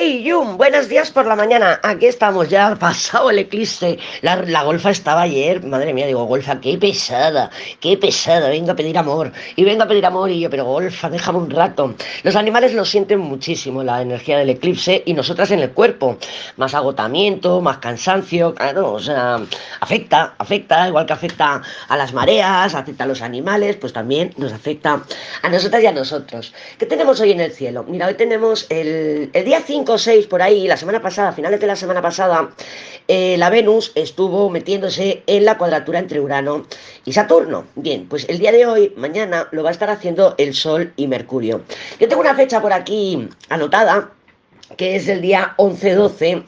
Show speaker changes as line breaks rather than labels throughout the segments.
Hey Yum, buenos días por la mañana. Aquí estamos ya, pasado el eclipse. La, golfa estaba ayer, madre mía, digo, golfa, qué pesada, qué pesada, vengo a pedir amor. Y vengo a pedir amor y yo, pero golfa, déjame un rato. Los animales lo sienten muchísimo, la energía del eclipse, y nosotras en el cuerpo. Más agotamiento, más cansancio, claro, o sea, afecta, afecta, igual que afecta a las mareas, afecta a los animales, pues también nos afecta a nosotras y a nosotros. ¿Qué tenemos hoy en el cielo? Mira, hoy tenemos el, el día 5 5 o 6 por ahí, la semana pasada, finales de la semana pasada, eh, la Venus estuvo metiéndose en la cuadratura entre Urano y Saturno. Bien, pues el día de hoy, mañana, lo va a estar haciendo el Sol y Mercurio. Yo tengo una fecha por aquí anotada, que es el día 11-12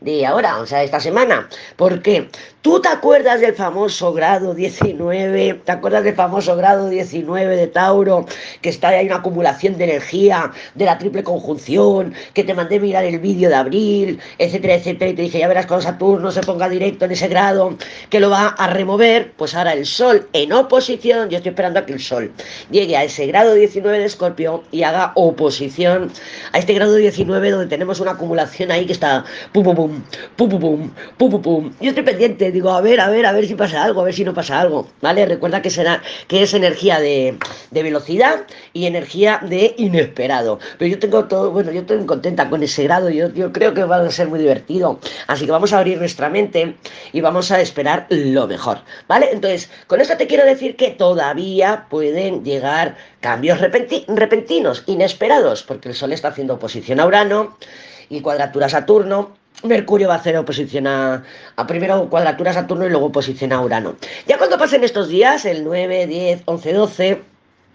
de ahora, o sea, esta semana. ¿Por qué? ¿Tú te acuerdas del famoso grado 19? ¿Te acuerdas del famoso grado 19 de Tauro? Que está ahí una acumulación de energía, de la triple conjunción, que te mandé mirar el vídeo de abril, etcétera, etcétera, y te dije, ya verás cuando Saturno se ponga directo en ese grado, que lo va a remover, pues ahora el Sol en oposición, yo estoy esperando a que el Sol llegue a ese grado 19 de Escorpio y haga oposición a este grado 19 donde tenemos una acumulación ahí que está pum, pum, pum, pum, pum, pum, pum, pum, pum. Yo estoy pendiente digo, a ver, a ver, a ver si pasa algo, a ver si no pasa algo, ¿vale? Recuerda que, será, que es energía de, velocidad y energía de inesperado. Pero yo tengo todo, bueno, yo estoy contenta con ese grado, yo, creo que va a ser muy divertido. Así que vamos a abrir nuestra mente y vamos a esperar lo mejor, ¿vale? Entonces, con esto te quiero decir que todavía pueden llegar cambios repentinos, inesperados, porque el Sol está haciendo oposición a Urano y cuadratura a Saturno Mercurio va a hacer oposición a, primero cuadratura Saturno y luego oposición a Urano. Ya cuando pasen estos días, el 9, 10, 11, 12,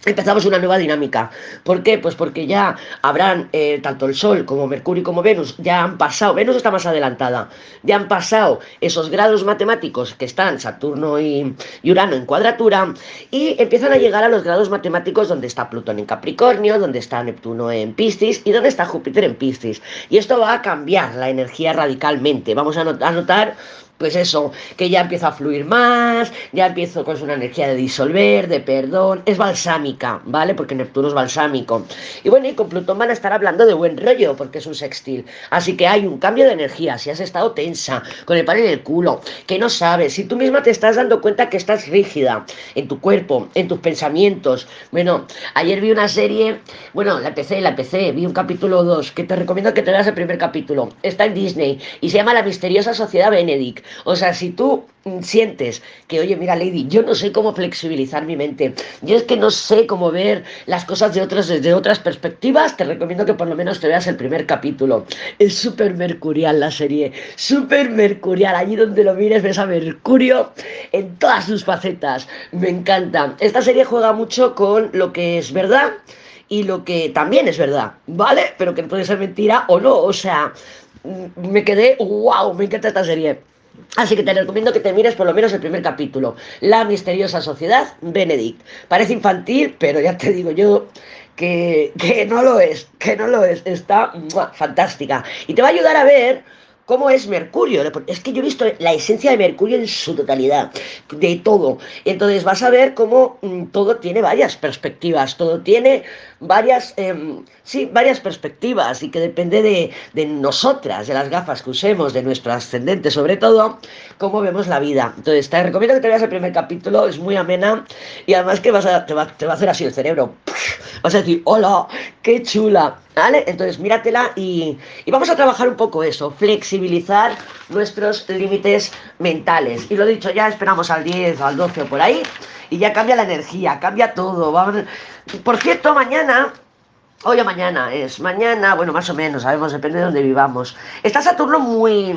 empezamos una nueva dinámica. ¿Por qué? Pues porque ya habrán, eh, tanto el Sol como Mercurio como Venus, ya han pasado, Venus está más adelantada, ya han pasado esos grados matemáticos que están Saturno y, Urano en cuadratura y empiezan a llegar a los grados matemáticos donde está Plutón en Capricornio, donde está Neptuno en Piscis y donde está Júpiter en Piscis. Y esto va a cambiar la energía radicalmente. Vamos a notar pues eso, que ya empieza a fluir más, ya empiezo con una energía de disolver, de perdón, es balsámica, ¿vale? Porque Neptuno es balsámico. Y bueno, y con Plutón van a estar hablando de buen rollo, porque es un sextil. Así que hay un cambio de energía, si has estado tensa, con el pan en el culo, que no sabes, si tú misma te estás dando cuenta que estás rígida en tu cuerpo, en tus pensamientos. Bueno, ayer vi una serie, bueno, la empecé, la empecé, vi un capítulo 2, que te recomiendo que te veas el primer capítulo. Está en Disney y se llama La misteriosa sociedad Benedict. O sea, si tú sientes que, oye, mira, Lady, yo no sé cómo flexibilizar mi mente, yo es que no sé cómo ver las cosas de otras, desde otras perspectivas, te recomiendo que por lo menos te veas el primer capítulo. Es súper mercurial la serie, súper mercurial. Allí donde lo mires ves a Mercurio en todas sus facetas. Me encanta. Esta serie juega mucho con lo que es verdad y lo que también es verdad, ¿vale? Pero que puede ser mentira o no. O sea, me quedé, wow, me encanta esta serie. Así que te recomiendo que te mires por lo menos el primer capítulo, La misteriosa sociedad Benedict. Parece infantil, pero ya te digo yo que, que no lo es, que no lo es. Está fantástica. Y te va a ayudar a ver cómo es Mercurio. Es que yo he visto la esencia de Mercurio en su totalidad, de todo. Entonces vas a ver cómo mm, todo tiene varias perspectivas, todo tiene varias, em, sí, varias perspectivas y que depende de, de, nosotras, de las gafas que usemos, de nuestro ascendente sobre todo, cómo vemos la vida. Entonces te recomiendo que te veas el primer capítulo, es muy amena y además que vas a, te, va, te va a hacer así el cerebro. Vas a decir, hola, qué chula. ¿Vale? Entonces míratela y, y vamos a trabajar un poco eso, flexibilizar nuestros límites mentales. Y lo dicho, ya esperamos al 10 o al 12 o por ahí y ya cambia la energía, cambia todo. Vamos... Por cierto, mañana Hoy o mañana es, mañana, bueno, más o menos, sabemos, depende de dónde vivamos. Está Saturno muy,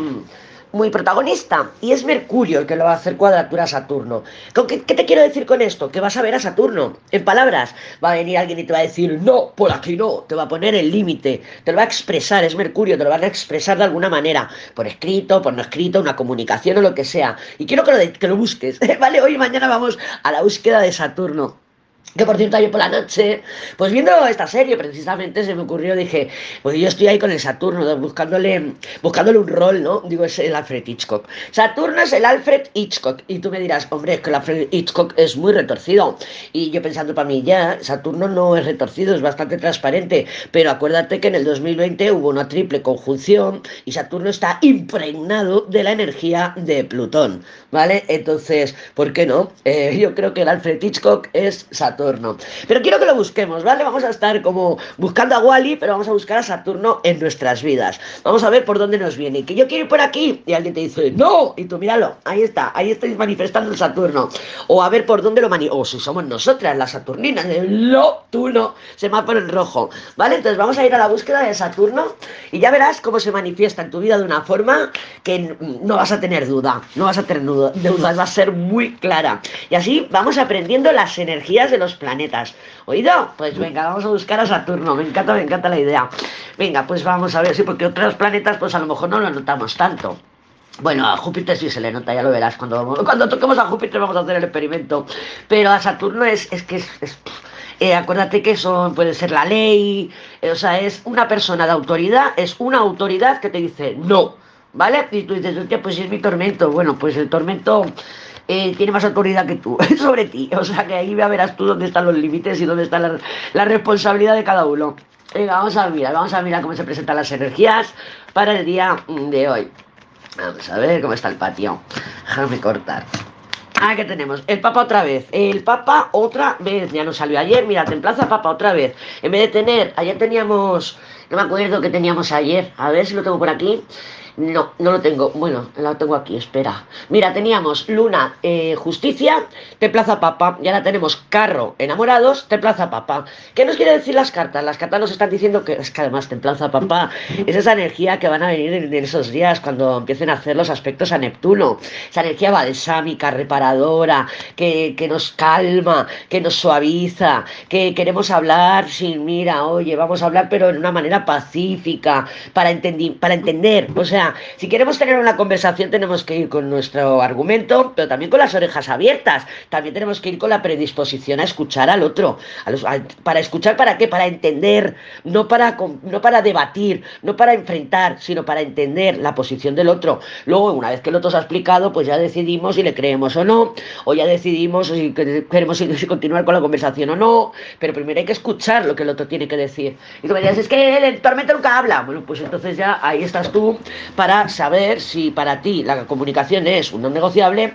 muy protagonista y es Mercurio el que lo va a hacer cuadratura a Saturno. ¿Qué, ¿Qué, te quiero decir con esto? Que vas a ver a Saturno. En palabras, va a venir alguien y te va a decir, no, por aquí no, te va a poner el límite, te lo va a expresar, es Mercurio, te lo va a expresar de alguna manera, por escrito, por no escrito, una comunicación o lo que sea. Y quiero que lo, que lo busques, ¿vale? Hoy y mañana vamos a la búsqueda de Saturno. Que por cierto, ayer por la noche, pues viendo esta serie precisamente se me ocurrió, dije, pues yo estoy ahí con el Saturno, buscándole, buscándole un rol, ¿no? Digo, es el Alfred Hitchcock. Saturno es el Alfred Hitchcock. Y tú me dirás, hombre, es que el Alfred Hitchcock es muy retorcido. Y yo pensando para mí, ya, Saturno no es retorcido, es bastante transparente. Pero acuérdate que en el 2020 hubo una triple conjunción y Saturno está impregnado de la energía de Plutón, ¿vale? Entonces, ¿por qué no? Eh, yo creo que el Alfred Hitchcock es Saturno. Pero quiero que lo busquemos, ¿vale? Vamos a estar como buscando a Wally, pero vamos a buscar a Saturno en nuestras vidas. Vamos a ver por dónde nos viene. Que yo quiero ir por aquí y alguien te dice, no, y tú míralo, ahí está, ahí estáis manifestando el Saturno. O a ver por dónde lo manifestamos. O si somos nosotras, las Saturninas, no, tú no, se me el rojo, ¿vale? Entonces vamos a ir a la búsqueda de Saturno y ya verás cómo se manifiesta en tu vida de una forma que no vas a tener duda, no vas a tener dudas, va a ser muy clara. Y así vamos aprendiendo las energías de los planetas. ¿Oído? Pues venga, vamos a buscar a Saturno. Me encanta, me encanta la idea. Venga, pues vamos a ver, sí, porque otros planetas, pues a lo mejor no lo notamos tanto. Bueno, a Júpiter sí se le nota, ya lo verás. Cuando, cuando toquemos a Júpiter vamos a hacer el experimento. Pero a Saturno es, es que es, eh, acuérdate que eso puede ser la ley, eh, o sea, es una persona de autoridad, es una autoridad que te dice no, ¿vale? Y tú dices, pues es mi tormento. Bueno, pues el tormento eh, tiene más autoridad que tú sobre ti. O sea que ahí verás tú dónde están los límites y dónde está la, responsabilidad de cada uno. Venga, vamos a mirar, vamos a mirar cómo se presentan las energías para el día de hoy. Vamos a ver cómo está el patio. Déjame cortar. Ah, ¿qué tenemos? El Papa otra vez. El Papa otra vez. Ya nos salió ayer. Mira, Templaza Papa otra vez. En vez de tener, ayer teníamos, no me acuerdo qué teníamos ayer. A ver si lo tengo por aquí. No, no lo tengo. Bueno, lo tengo aquí, espera. Mira, teníamos Luna, eh, Justicia, te Plaza Papa. Y ahora tenemos Carro, Enamorados, te Plaza Papa. ¿Qué nos quiere decir las cartas? Las cartas nos están diciendo que es que además Plaza Papa es esa energía que van a venir en, esos días cuando empiecen a hacer los aspectos a Neptuno. Esa energía balsámica, reparadora, que, que nos calma, que nos suaviza, que queremos hablar sin, mira, oye, vamos a hablar pero en una manera pacífica, para, para entender. O sea, si queremos tener una conversación tenemos que ir con nuestro argumento, pero también con las orejas abiertas. También tenemos que ir con la predisposición a escuchar al otro. para escuchar, ¿para qué? Para entender, no para, no para debatir, no para enfrentar, sino para entender la posición del otro. Luego, una vez que el otro se ha explicado, pues ya decidimos si le creemos o no, o ya decidimos si queremos continuar con la conversación o no, pero primero hay que escuchar lo que el otro tiene que decir. Y tú me dices, es que el tormento nunca habla. Bueno, pues entonces ya ahí estás tú para saber si para ti la comunicación es un no negociable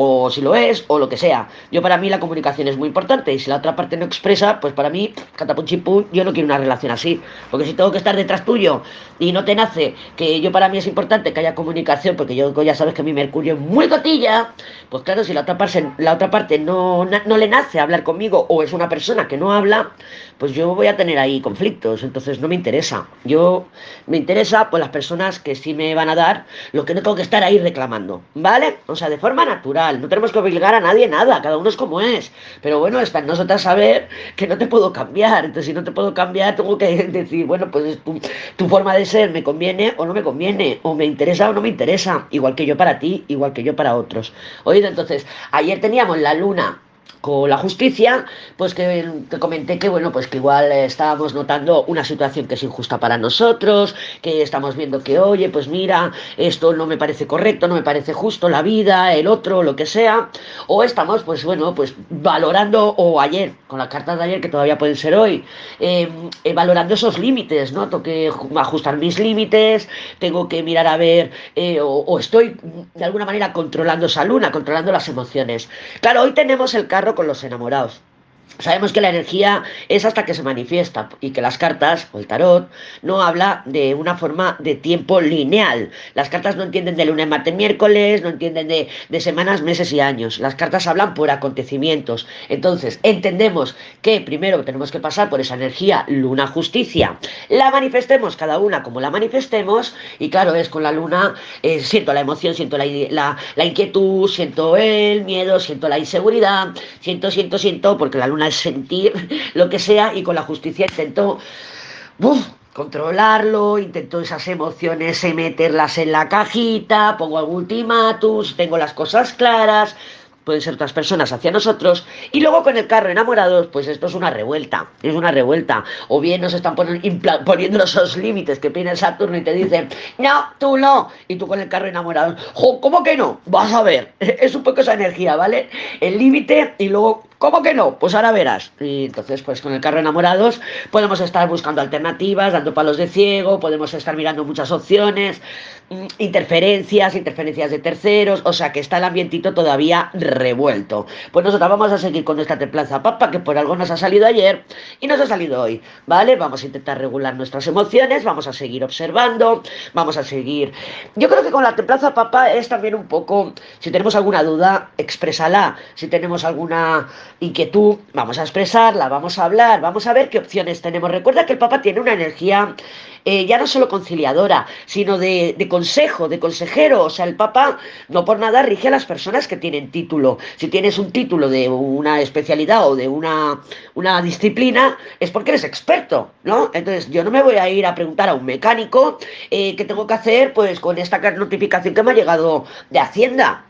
o si lo es, o lo que sea. Yo para mí la comunicación es muy importante y si la otra parte no expresa, pues para mí, catapunchipun, yo no quiero una relación así. Porque si tengo que estar detrás tuyo y no te nace, que yo para mí es importante que haya comunicación, porque yo ya sabes que mi Mercurio es muy cotilla, pues claro, si la otra parte, la otra parte no, no le nace hablar conmigo o es una persona que no habla, pues yo voy a tener ahí conflictos, entonces no me interesa. Yo me interesa pues las personas que sí me van a dar lo que no tengo que estar ahí reclamando, ¿vale? O sea, de forma natural no tenemos que obligar a nadie nada, cada uno es como es. Pero bueno, está en nosotras saber que no te puedo cambiar. Entonces, si no te puedo cambiar, tengo que decir, bueno, pues tu, tu forma de ser me conviene o no me conviene, o me interesa o no me interesa. Igual que yo para ti, igual que yo para otros. Oído, entonces, ayer teníamos la luna con la justicia, pues que comenté que bueno, pues que igual estábamos notando una situación que es injusta para nosotros, que estamos viendo que, oye, pues mira, esto no me parece correcto, no me parece justo, la vida, el otro, lo que sea, o estamos, pues bueno, pues valorando, o ayer, con las cartas de ayer, que todavía pueden ser hoy, em, eh, valorando esos límites, ¿no? Tengo que ajustar mis límites, tengo que mirar a ver, eh, o, o estoy de alguna manera controlando esa luna, controlando las emociones. Claro, hoy tenemos el con los enamorados. Sabemos que la energía es hasta que se manifiesta y que las cartas o el tarot no habla de una forma de tiempo lineal. Las cartas no entienden de lunes, martes, miércoles, no entienden de, de, semanas, meses y años. Las cartas hablan por acontecimientos. Entonces, entendemos que primero tenemos que pasar por esa energía luna justicia. La manifestemos cada una como la manifestemos y claro, es con la luna, eh, siento la emoción, siento la, la, la inquietud, siento el miedo, siento la inseguridad, siento, siento, siento, porque la luna sentir lo que sea y con la justicia intentó controlarlo, intentó esas emociones meterlas en la cajita, pongo algún ultimatus, tengo las cosas claras, pueden ser otras personas hacia nosotros, y luego con el carro enamorados, pues esto es una revuelta, es una revuelta, o bien nos están poniendo esos límites que pide Saturno y te dicen, no, tú no, y tú con el carro enamorado, ¿cómo que no? Vas a ver, es un poco esa energía, ¿vale? El límite y luego ¿Cómo que no? Pues ahora verás. Y entonces, pues con el carro enamorados podemos estar buscando alternativas, dando palos de ciego, podemos estar mirando muchas opciones, mm, interferencias, interferencias de terceros, o sea que está el ambientito todavía revuelto. Pues nosotros vamos a seguir con nuestra templanza papa, que por algo nos ha salido ayer y nos ha salido hoy, ¿vale? Vamos a intentar regular nuestras emociones, vamos a seguir observando, vamos a seguir... Yo creo que con la templanza papa es también un poco, si tenemos alguna duda, exprésala, si tenemos alguna inquietud, vamos a expresarla, vamos a hablar, vamos a ver qué opciones tenemos. Recuerda que el Papa tiene una energía eh, ya no solo conciliadora, sino de, consejo, de consejero. O sea, el Papa no por nada rige a las personas que tienen título. Si tienes un título de una especialidad o de una, una disciplina, es porque eres experto, ¿no? Entonces, yo no me voy a ir a preguntar a un mecánico eh, qué tengo que hacer pues con esta notificación que me ha llegado de Hacienda.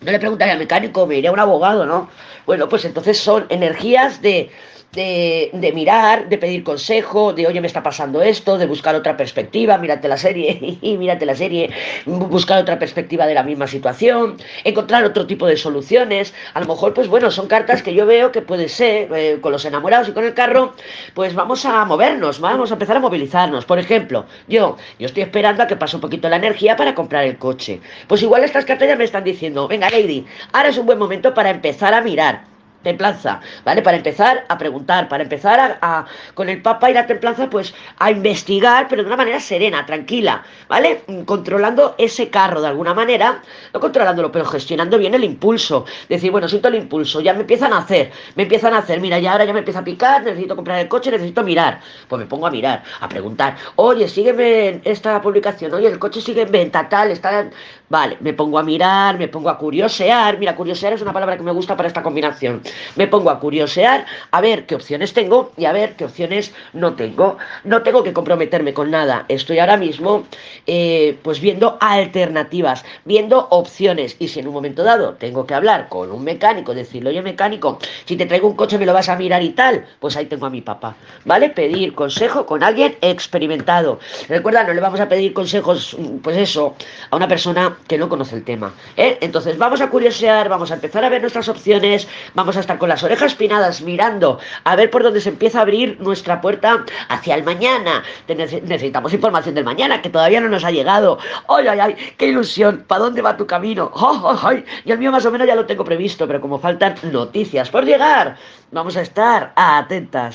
No le preguntaría al mecánico, me iría a un abogado, ¿no? Bueno, pues entonces son energías de de, mirar, de pedir consejo, de oye, me está pasando esto, de buscar otra perspectiva, mírate la serie, mírate la serie, buscar otra perspectiva de la misma situación, encontrar otro tipo de soluciones. A lo mejor, pues bueno, son cartas que yo veo que puede ser, eh, con los enamorados y con el carro, pues vamos a movernos, vamos a empezar a movilizarnos. Por ejemplo, yo, yo estoy esperando a que pase un poquito la energía para comprar el coche. Pues igual estas cartas ya me están diciendo, venga, Lady, ahora es un buen momento para empezar a mirar templanza, ¿vale? Para empezar a preguntar, para empezar a, con el Papa y la templanza, pues a investigar, pero de una manera serena, tranquila, ¿vale? Controlando ese carro de alguna manera, no controlándolo, pero gestionando bien el impulso. Decir, bueno, siento el impulso, ya me empiezan a hacer, me empiezan a hacer, mira, ya ahora ya me empieza a picar, necesito comprar el coche, necesito mirar. Pues me pongo a mirar, a preguntar, oye, sígueme esta publicación, oye, el coche sigue en venta, tal, está. Vale, me pongo a mirar, me pongo a curiosear. Mira, curiosear es una palabra que me gusta para esta combinación me pongo a curiosear, a ver qué opciones tengo y a ver qué opciones no tengo. No tengo que comprometerme con nada. Estoy ahora mismo eh, pues viendo alternativas, viendo opciones. Y si en un momento dado tengo que hablar con un mecánico, decirle, oye mecánico, si te traigo un coche me lo vas a mirar y tal, pues ahí tengo a mi papá. ¿Vale? Pedir consejo con alguien experimentado. Recuerda, no le vamos a pedir consejos, pues eso, a una persona que no conoce el tema. ¿eh? Entonces vamos a curiosear, vamos a empezar a ver nuestras opciones, vamos a estar con las orejas pinadas mirando a ver por dónde se empieza a abrir nuestra puerta hacia el mañana. Necesitamos información del mañana que todavía no nos ha llegado. ¡Ay, ay, ay! ¡Qué ilusión! ¿Para dónde va tu camino? ¡Ay, ay, ay! Y el mío más o menos ya lo tengo previsto, pero como faltan noticias por llegar, vamos a estar atentas.